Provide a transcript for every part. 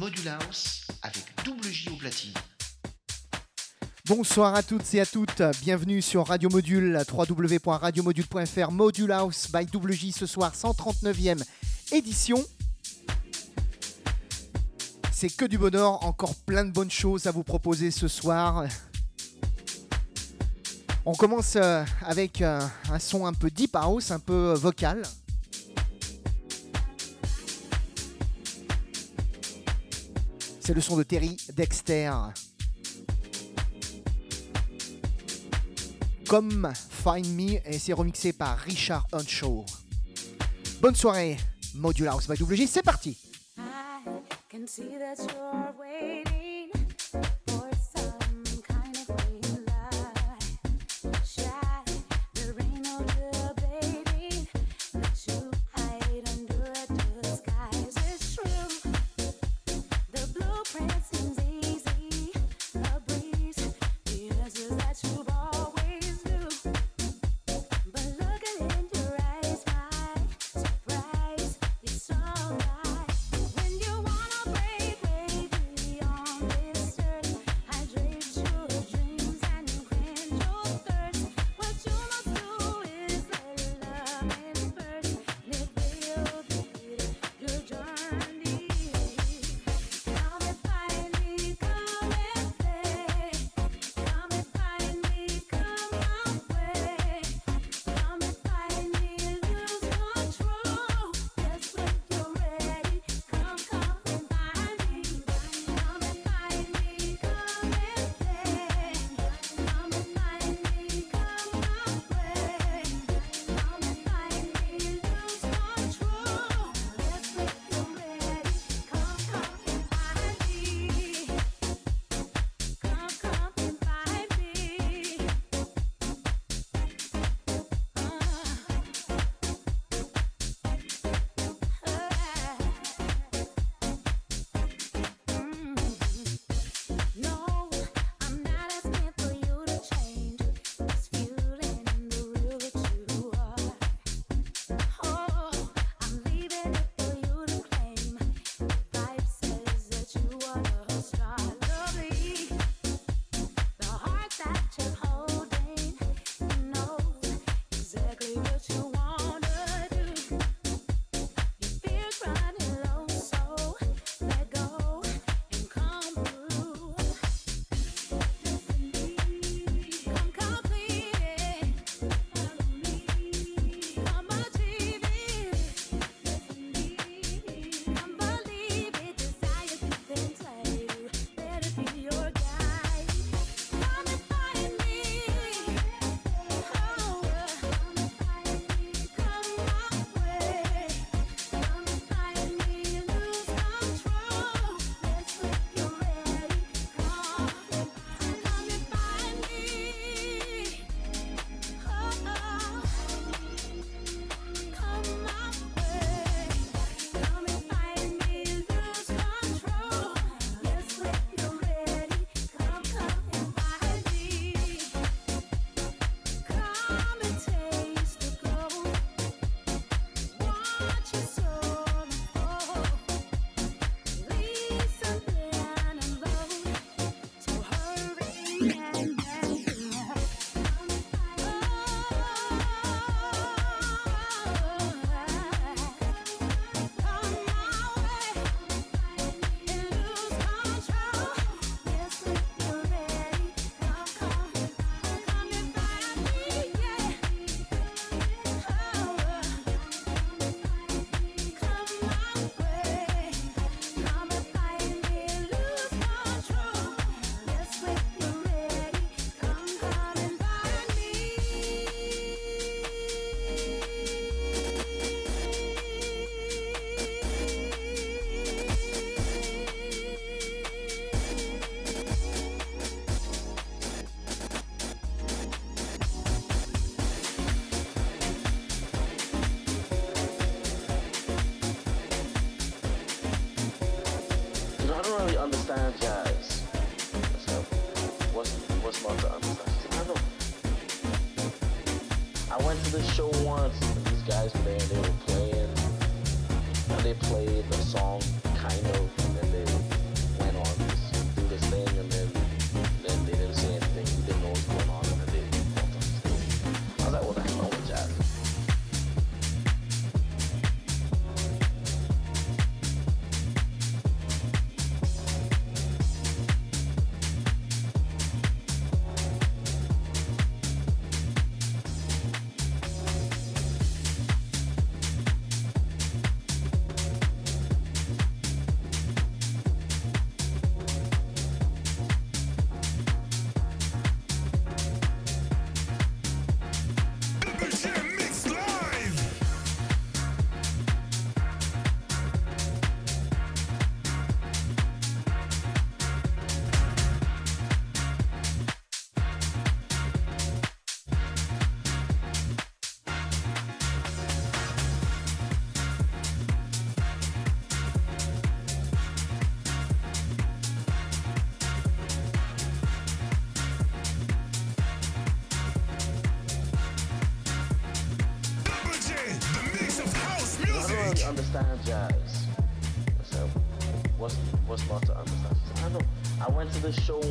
Module House avec double J au platine. Bonsoir à toutes et à toutes, bienvenue sur Radio Module, www.radiomodule.fr, Module House by Double J ce soir, 139e édition. C'est que du bonheur, encore plein de bonnes choses à vous proposer ce soir. On commence euh, avec euh, un son un peu deep house, un peu vocal. C'est le son de Terry Dexter. Comme Find Me et c'est remixé par Richard Hunshaw. Bonne soirée, Module House by WG, c'est parti! the song kind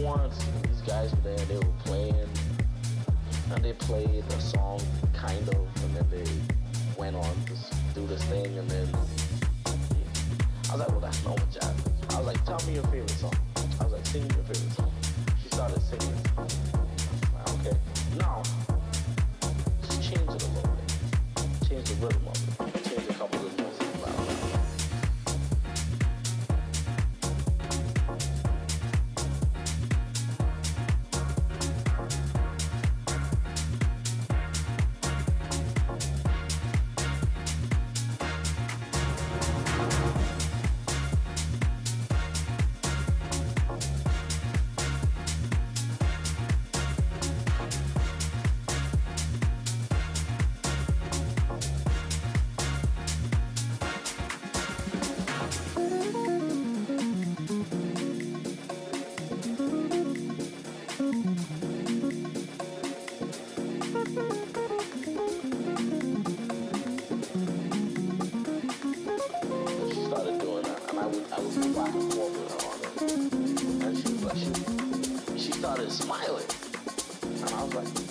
once, these guys were there. They started smiling. And I was like,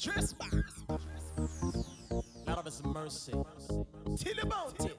Trespass. Out of his mercy. Bounty.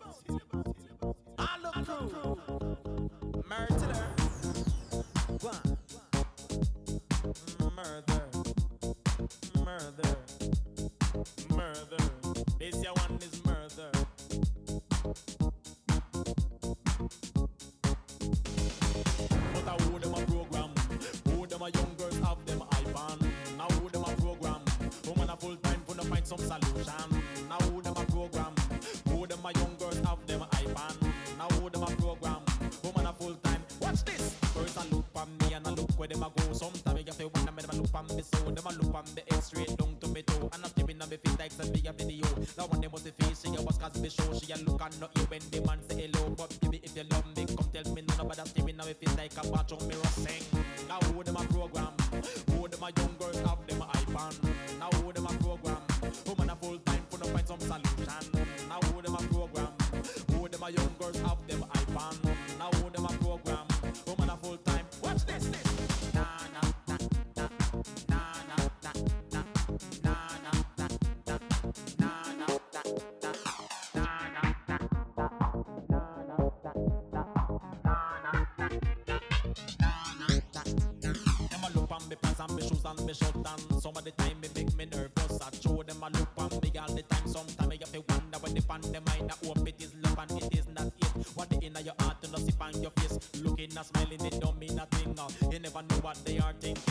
and me shoes and me shirt, and Some of the time me make me nervous. I show them a look, and big all the time. Sometimes I have to wonder when they pan the mind. I hope it is love and it is not it. What the inner your heart to not see on your face. Looking and smelling it don't mean nothing. You never know what they are thinking.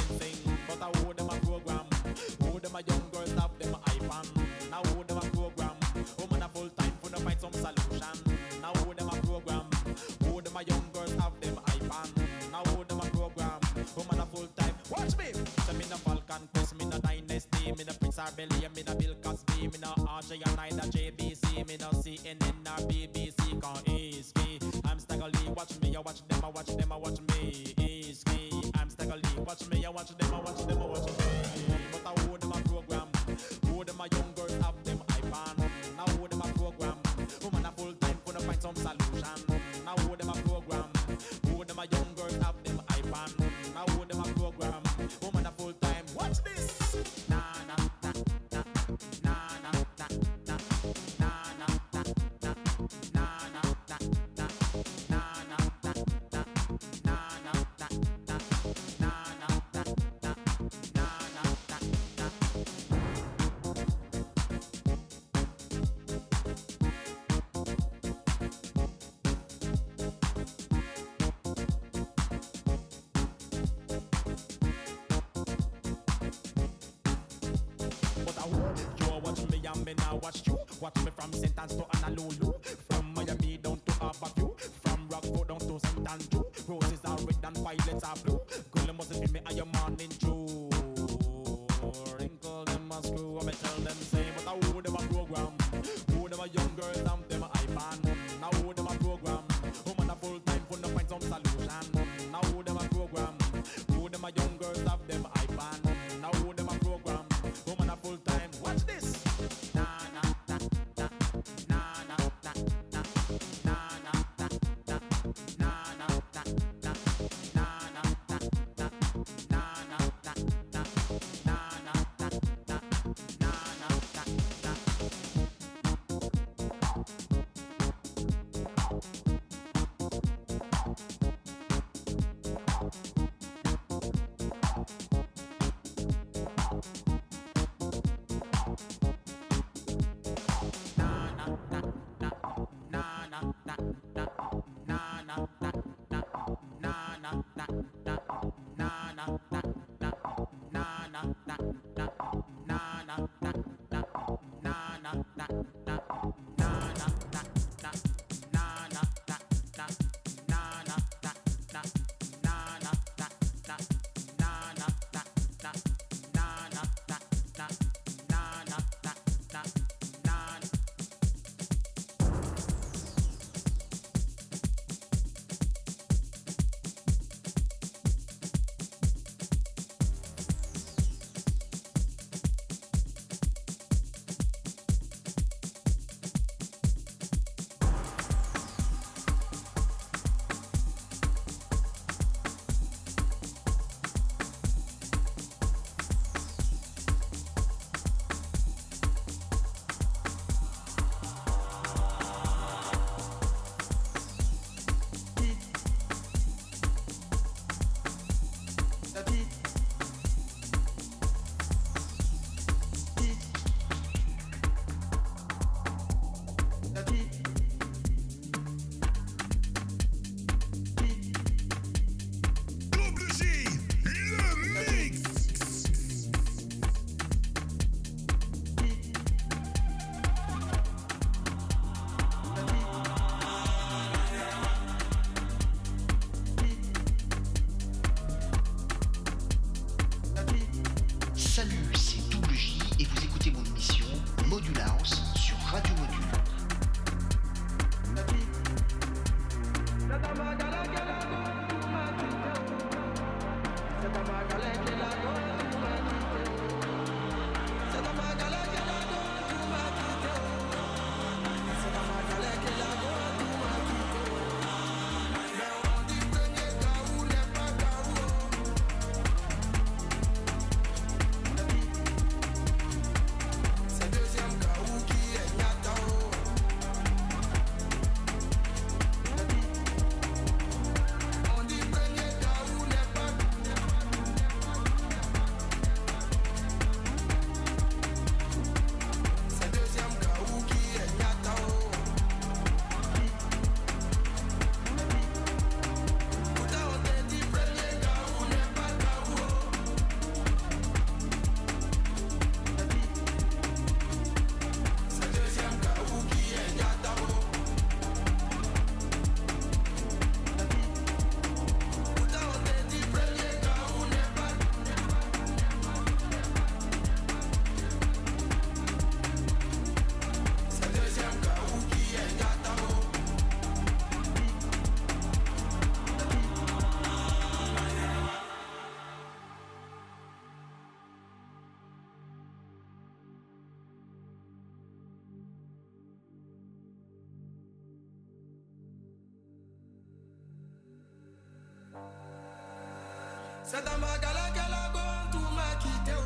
Cê tá magalé que ela aguenta o maquiteu. teu.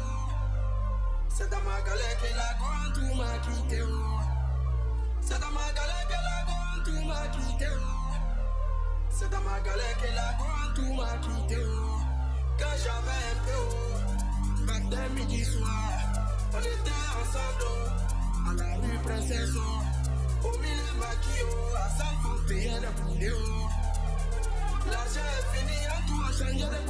Cê tá magalé que ela aguenta o maquiteu. teu. Cê tá magalé que ela aguenta o maquiteu. teu. Cê tá magalé que ela aguenta o maquiteu. teu. Caixa vem teu. Back then me disse, on A ensemble. À la rue, princesse. o milieu, maquillot. À San Fontaine, poulet. La se definía tu de de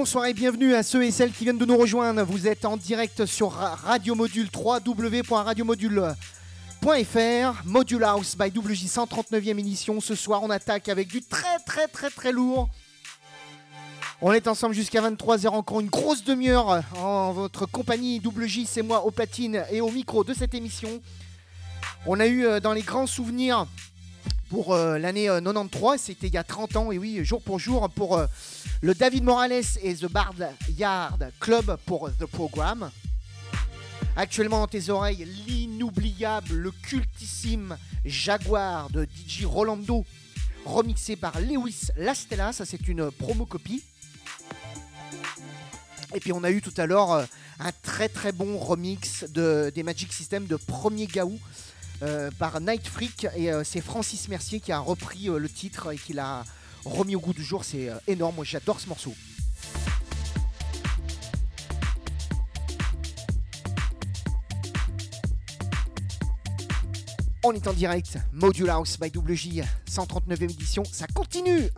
Bonsoir et bienvenue à ceux et celles qui viennent de nous rejoindre. Vous êtes en direct sur Radio Module www.radiomodule.fr Module House by WJ 139e édition. Ce soir, on attaque avec du très très très très lourd. On est ensemble jusqu'à 23h, encore une grosse demi-heure en votre compagnie. WJ, c'est moi au platine et au micro de cette émission. On a eu euh, dans les grands souvenirs pour euh, l'année 93, euh, c'était il y a 30 ans, et oui, jour pour jour, pour euh, le David Morales et The Bard Yard Club pour The Program. Actuellement dans tes oreilles, l'inoubliable, le cultissime Jaguar de DJ Rolando, remixé par Lewis Lastella, ça c'est une promo copie. Et puis on a eu tout à l'heure un très très bon remix de, des Magic System de Premier Gaou. Euh, par Night Freak. Et euh, c'est Francis Mercier qui a repris euh, le titre et qui l'a remis au goût du jour. C'est énorme, moi j'adore ce morceau. On est en direct, Module House by WJ, 139e édition, ça continue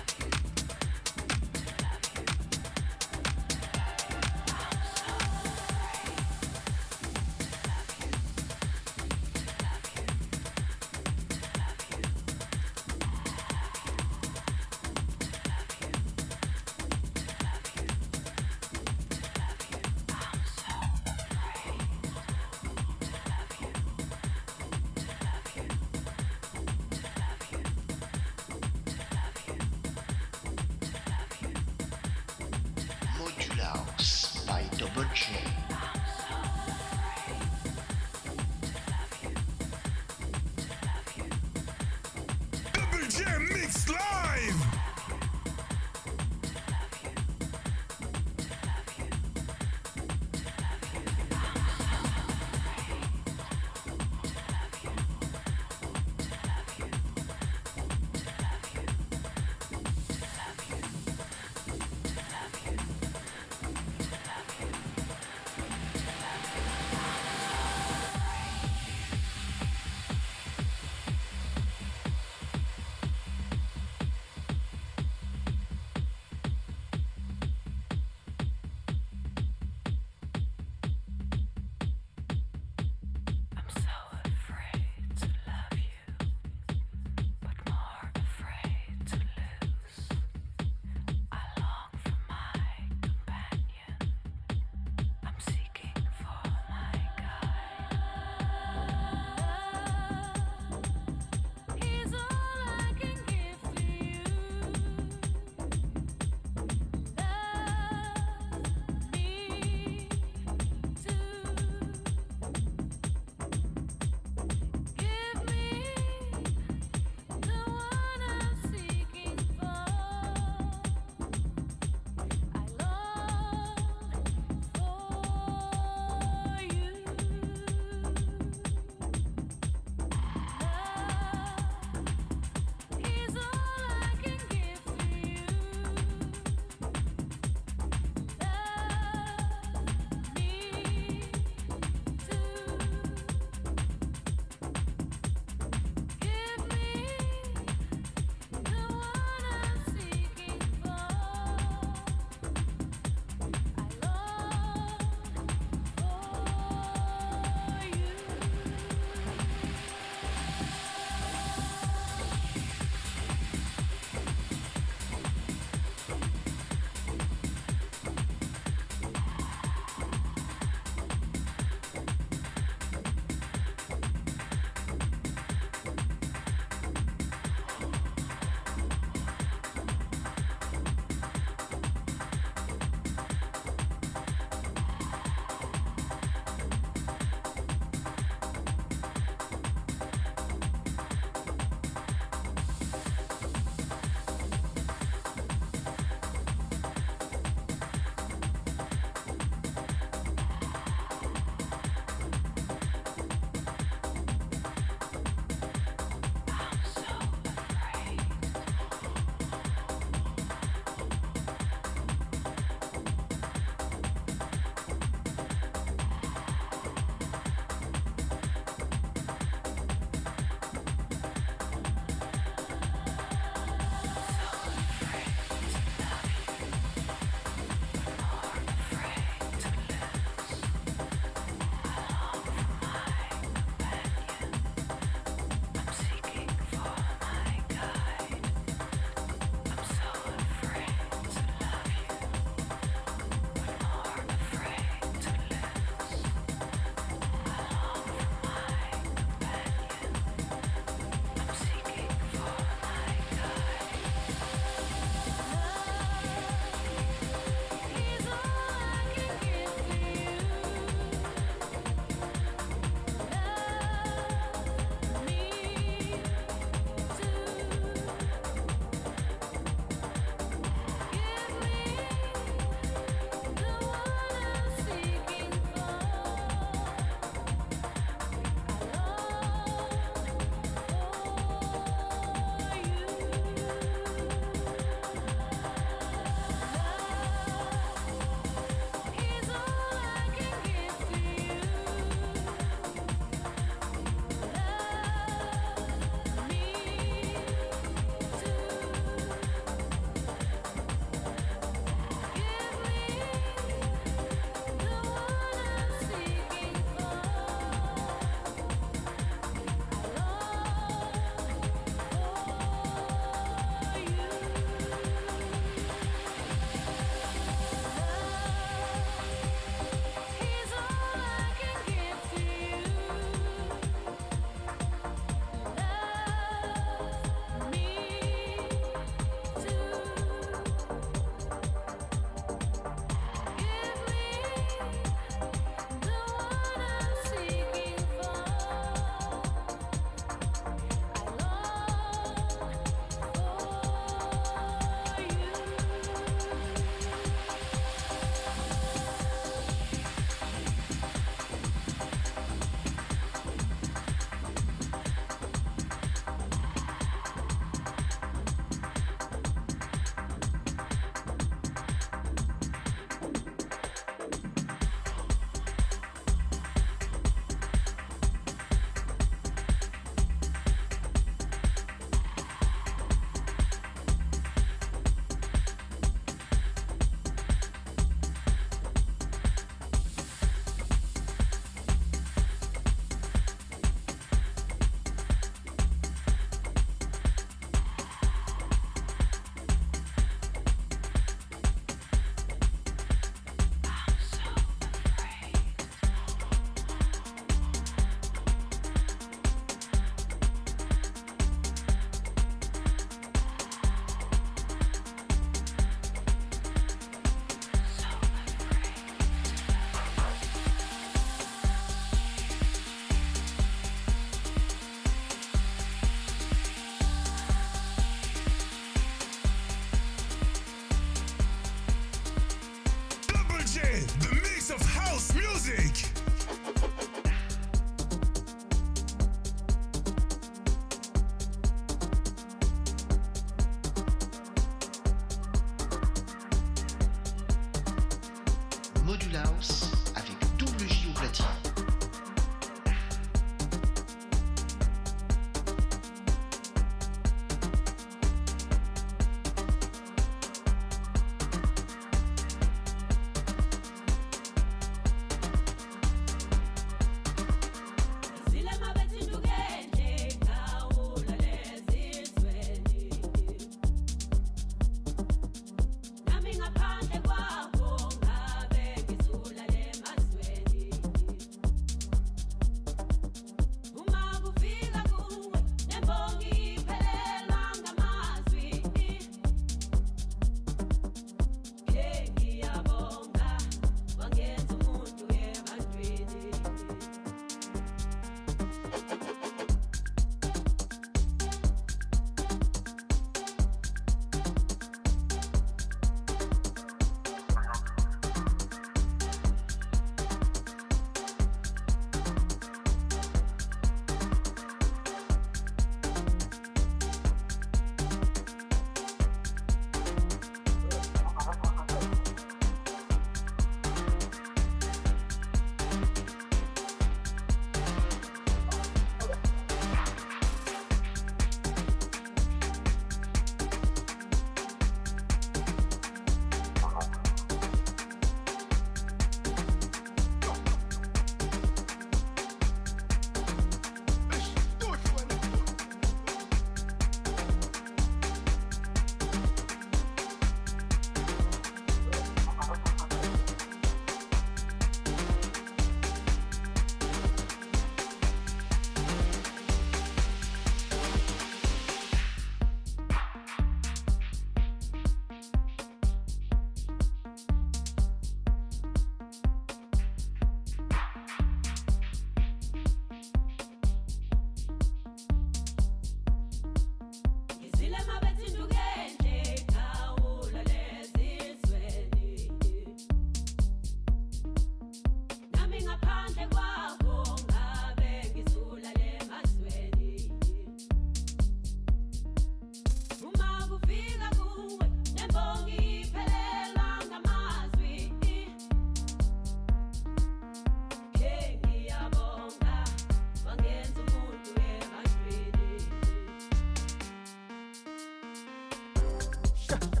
Yeah.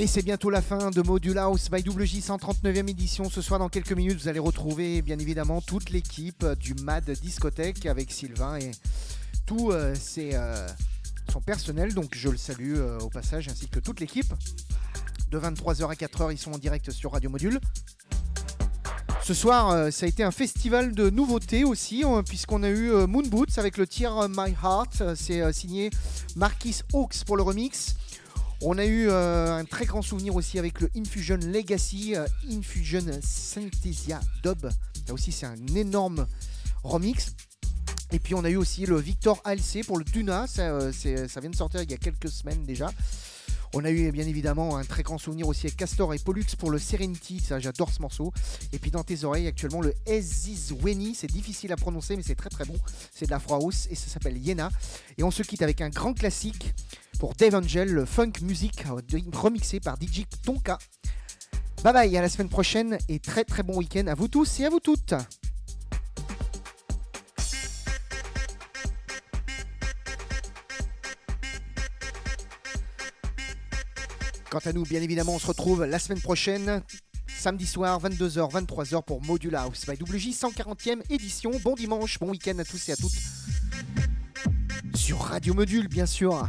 Et c'est bientôt la fin de Module House by WJ 139e édition. Ce soir, dans quelques minutes, vous allez retrouver bien évidemment toute l'équipe du MAD Discothèque avec Sylvain et tout euh, euh, son personnel. Donc je le salue euh, au passage ainsi que toute l'équipe. De 23h à 4h, ils sont en direct sur Radio Module. Ce soir, ça a été un festival de nouveautés aussi, puisqu'on a eu Moon Boots avec le tir My Heart. C'est signé Marquis Hawks pour le remix. On a eu euh, un très grand souvenir aussi avec le Infusion Legacy, euh, Infusion Synthesia Dub. Là aussi, c'est un énorme remix. Et puis on a eu aussi le Victor ALC pour le Duna, ça, euh, ça, vient de sortir il y a quelques semaines déjà. On a eu bien évidemment un très grand souvenir aussi avec Castor et Pollux pour le Serenity, ça j'adore ce morceau. Et puis dans tes oreilles actuellement le Ezizweni, c'est difficile à prononcer mais c'est très très bon. C'est de la House et ça s'appelle Yena. Et on se quitte avec un grand classique pour Dave Angel, le funk music remixé par DJ Tonka. Bye bye, à la semaine prochaine et très très bon week-end à vous tous et à vous toutes. Quant à nous, bien évidemment, on se retrouve la semaine prochaine, samedi soir, 22h, 23h pour Module House by WJ 140e édition. Bon dimanche, bon week-end à tous et à toutes. Sur Radio Module, bien sûr.